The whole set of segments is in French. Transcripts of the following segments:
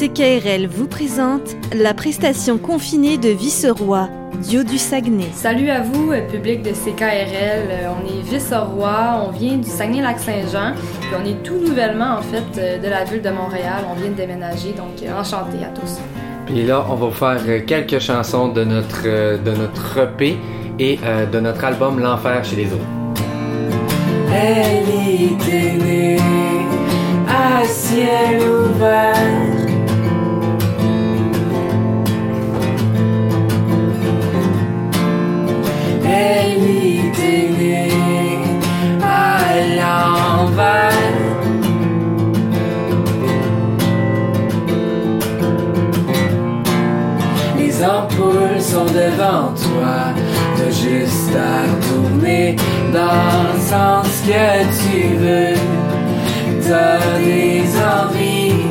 CKRL vous présente la prestation confinée de Viceroy, Dio du Saguenay. Salut à vous, euh, public de CKRL. Euh, On est Viceroy, on vient du Saguenay-Lac-Saint-Jean, puis on est tout nouvellement en fait euh, de la ville de Montréal. On vient de déménager, donc enchanté à tous. Puis là, on va vous faire quelques chansons de notre, de notre EP et euh, de notre album L'Enfer chez les autres. Elle était née à ciel ouvert. Juste à tourner dans le sens que tu veux. T'as des envies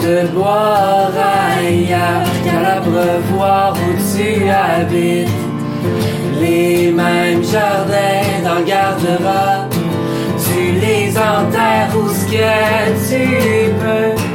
de boire ailleurs qu'à l'abreuvoir où tu habites. Les mêmes jardins dans le garde-robe, tu les enterres où ce que tu peux.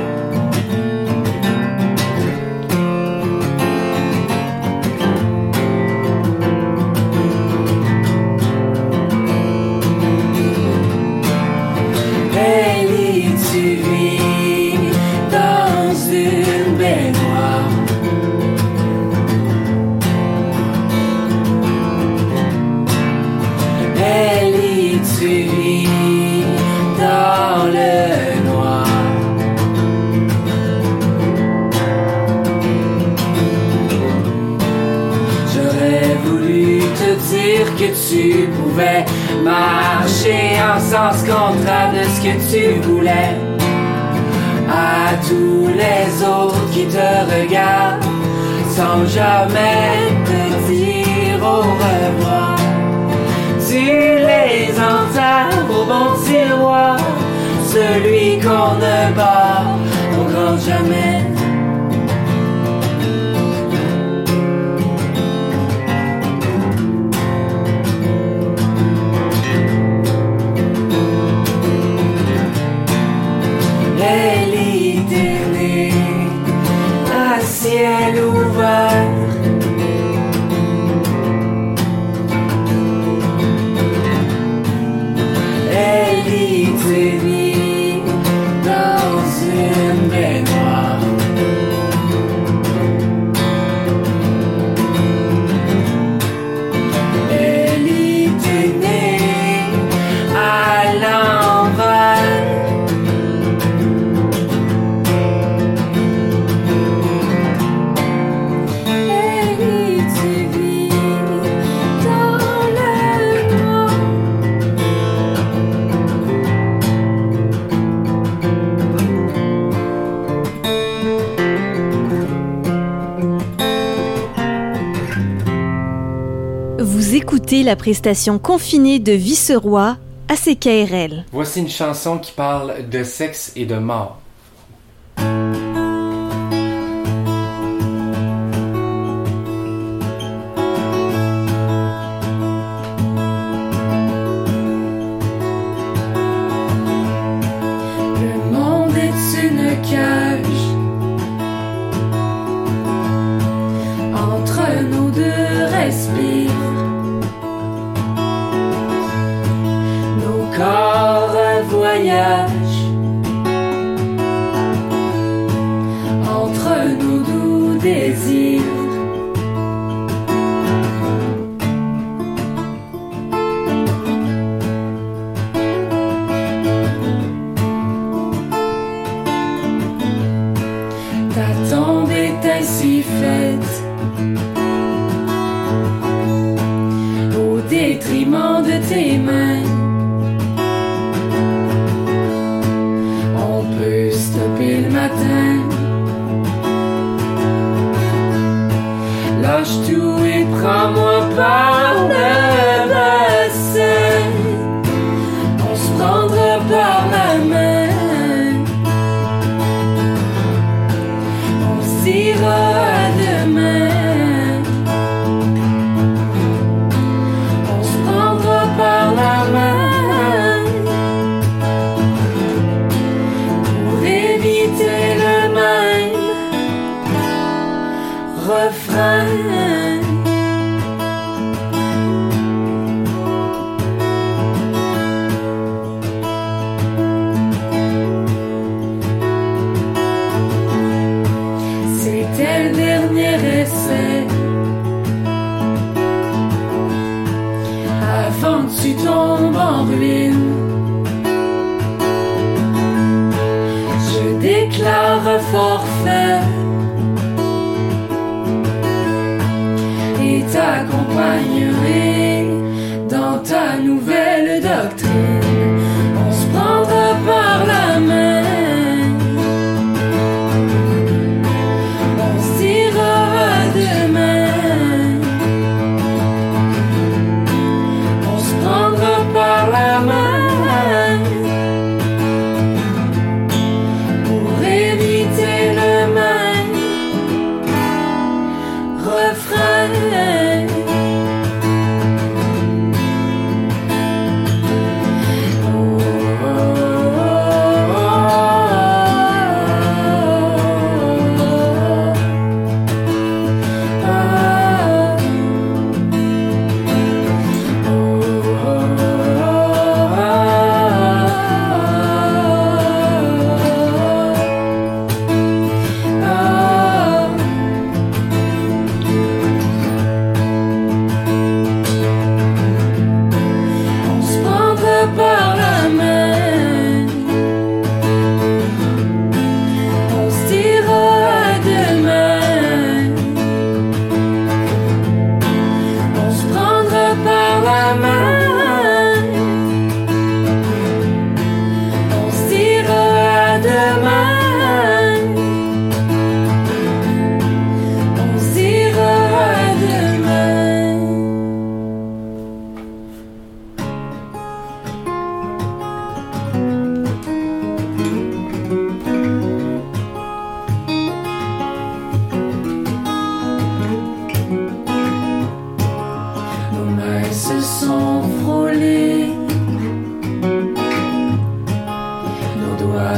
Te regardent sans jamais te dire au revoir. Tu les enterres au bon tiroir, celui qu'on ne bat au grand jamais. все люди. La prestation confinée de Viceroy à CKRL. Voici une chanson qui parle de sexe et de mort. Et t'accompagnerai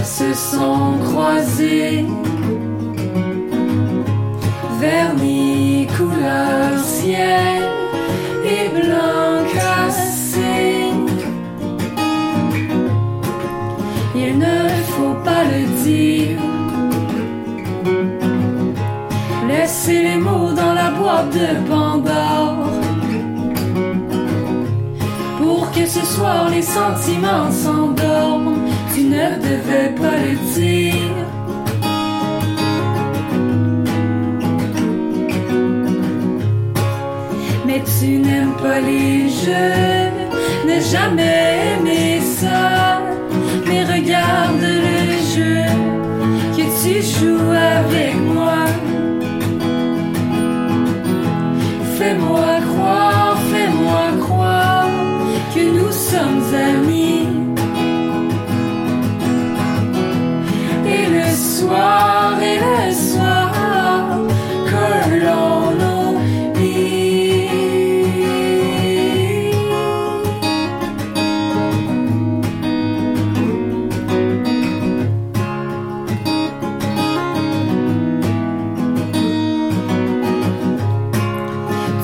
se sont croisés, vernis couleur ciel et blanc cassé. Il ne faut pas le dire. Laissez les mots dans la boîte de Pandore Pour que ce soir les sentiments s'endorment ne devais pas le dire. Mais tu n'aimes pas les jeux N'ai jamais aimé ça. Mais regarde le jeu Que tu joues avec moi. Fais-moi soir, et le soir, que l'on.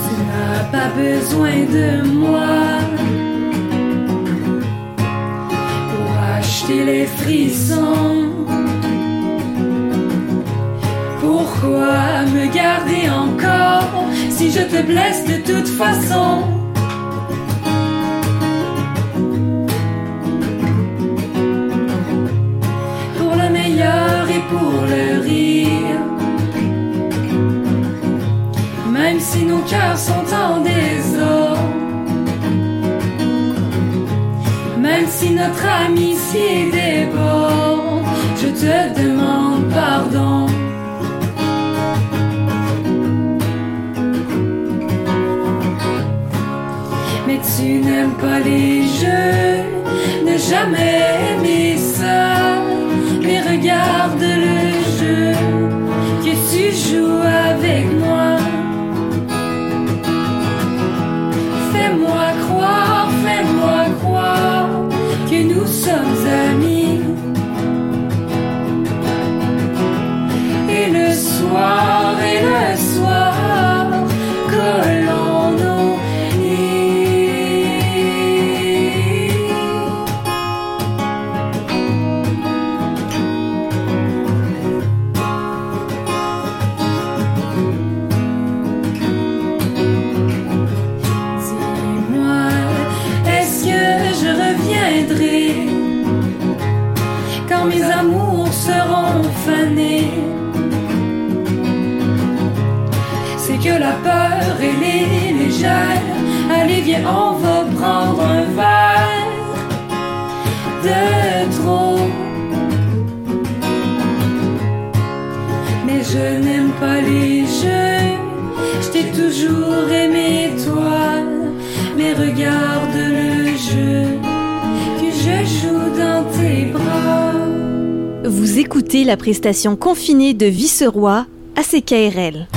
Tu n'as pas besoin de moi pour acheter les frissons. Pourquoi me garder encore si je te blesse de toute façon? Pour le meilleur et pour le rire. Même si nos cœurs sont en désordre, même si notre amitié déborde, je te demande n'aimes pas les jeux, ne jamais aimer Vous écoutez la prestation confinée de Viceroy à CKRL.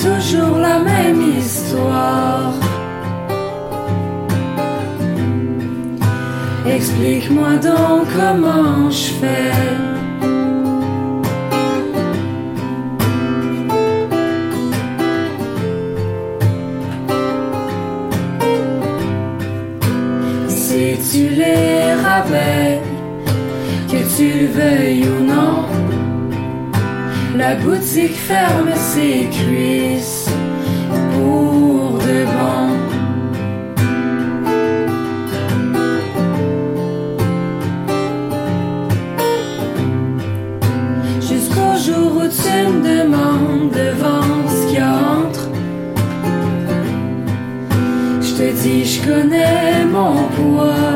Toujours la même histoire. Explique-moi donc comment je fais. Si tu les rabais, que tu le veuilles ou non. La boutique ferme ses cuisses pour de bon. Jusqu'au jour où tu me demandes devant ce a entre. Je te dis, je connais mon poids,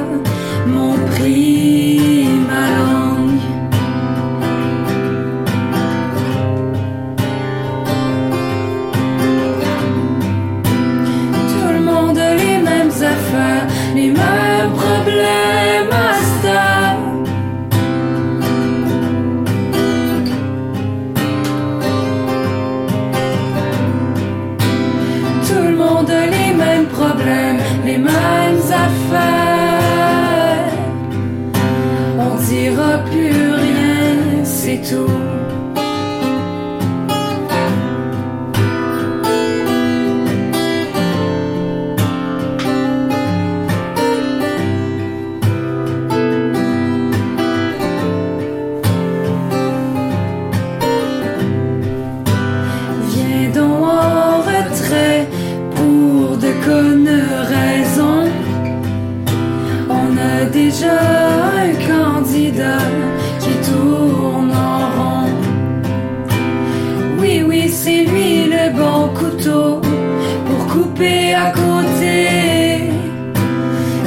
à côté.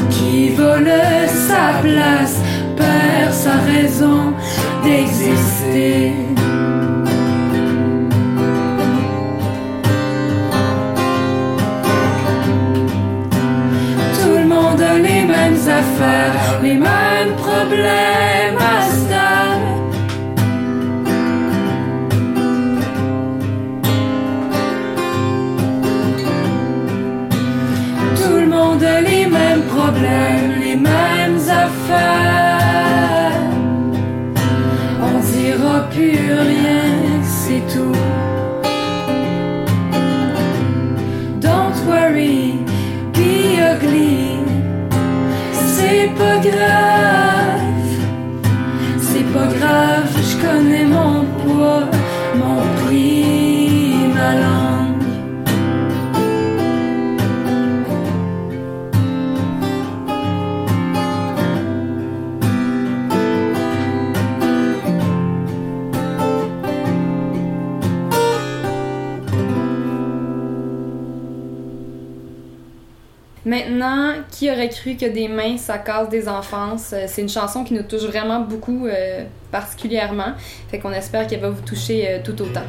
Qui vole sa place, perd sa raison d'exister. Tout le monde a les mêmes affaires, les mêmes problèmes les mêmes affaires. On dira plus rien, c'est tout. Aurait cru que des mains, ça casse des enfances? Euh, C'est une chanson qui nous touche vraiment beaucoup, euh, particulièrement. Fait qu'on espère qu'elle va vous toucher euh, tout autant.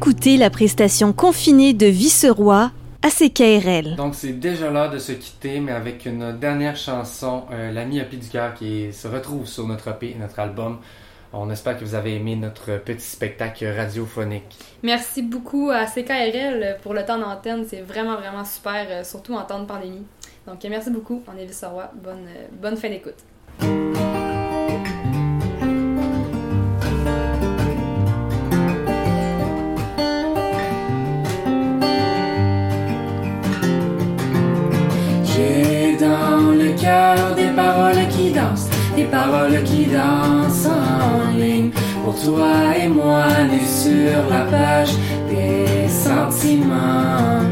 Vous écoutez la prestation confinée de Viceroy à CKRL. Donc c'est déjà l'heure de se quitter, mais avec une dernière chanson, euh, La myopie du cœur, qui se retrouve sur notre EP, notre album. On espère que vous avez aimé notre petit spectacle radiophonique. Merci beaucoup à CKRL pour le temps d'antenne. C'est vraiment, vraiment super, euh, surtout en temps de pandémie. Donc, merci beaucoup. On est Viceroy. Bonne, euh, bonne fin d'écoute. Paroles qui dansent en ligne. Pour toi et moi, nus sur la page des sentiments.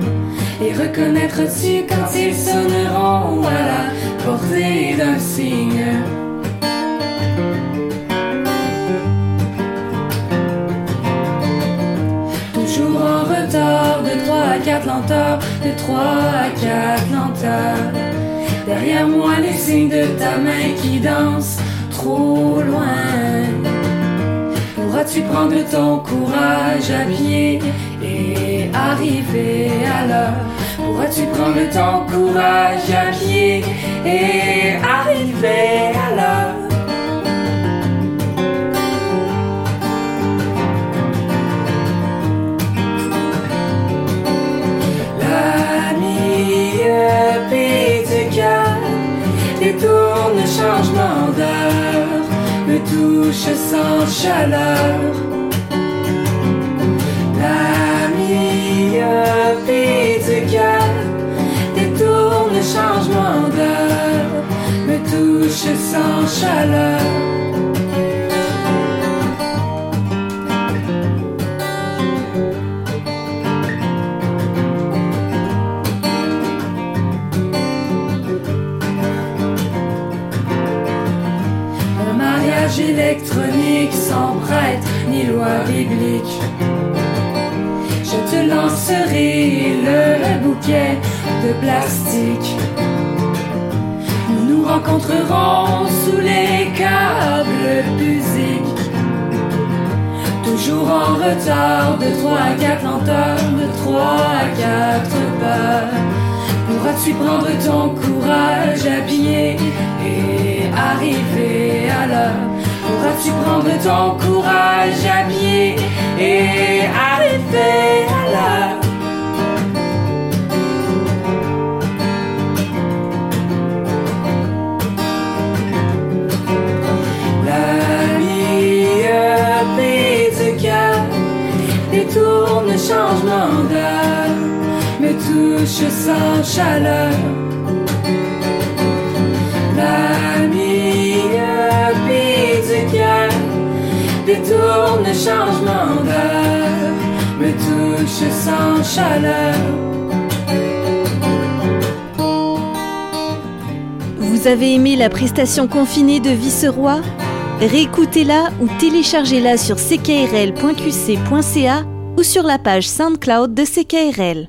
Et reconnaîtras-tu quand ils sonneront à la portée d'un signe? Toujours en retard de 3 à 4 lenteurs, de 3 à 4 lenteurs. Derrière moi les signes de ta main qui danse trop loin. Pourras-tu prendre ton courage à pied et arriver à l'heure? Pourras-tu prendre ton courage à pied et arriver à l'heure? Touche sans chaleur. La myopie du cœur détourne changement d'heure, me touche sans chaleur. Ni loi biblique. Je te lancerai le bouquet de plastique. Nous nous rencontrerons sous les câbles musique. Toujours en retard de 3 à 4 lenteurs, de 3 à 4 pas. Pourras-tu prendre ton courage à pied et arriver à l'heure? Vas-tu prendre ton courage à pied et arriver à l'heure? La détourne changement d'heure, me touche sans chaleur. Vous avez aimé la prestation confinée de Viceroy Réécoutez-la ou téléchargez-la sur ckrl.qc.ca ou sur la page SoundCloud de CKRL.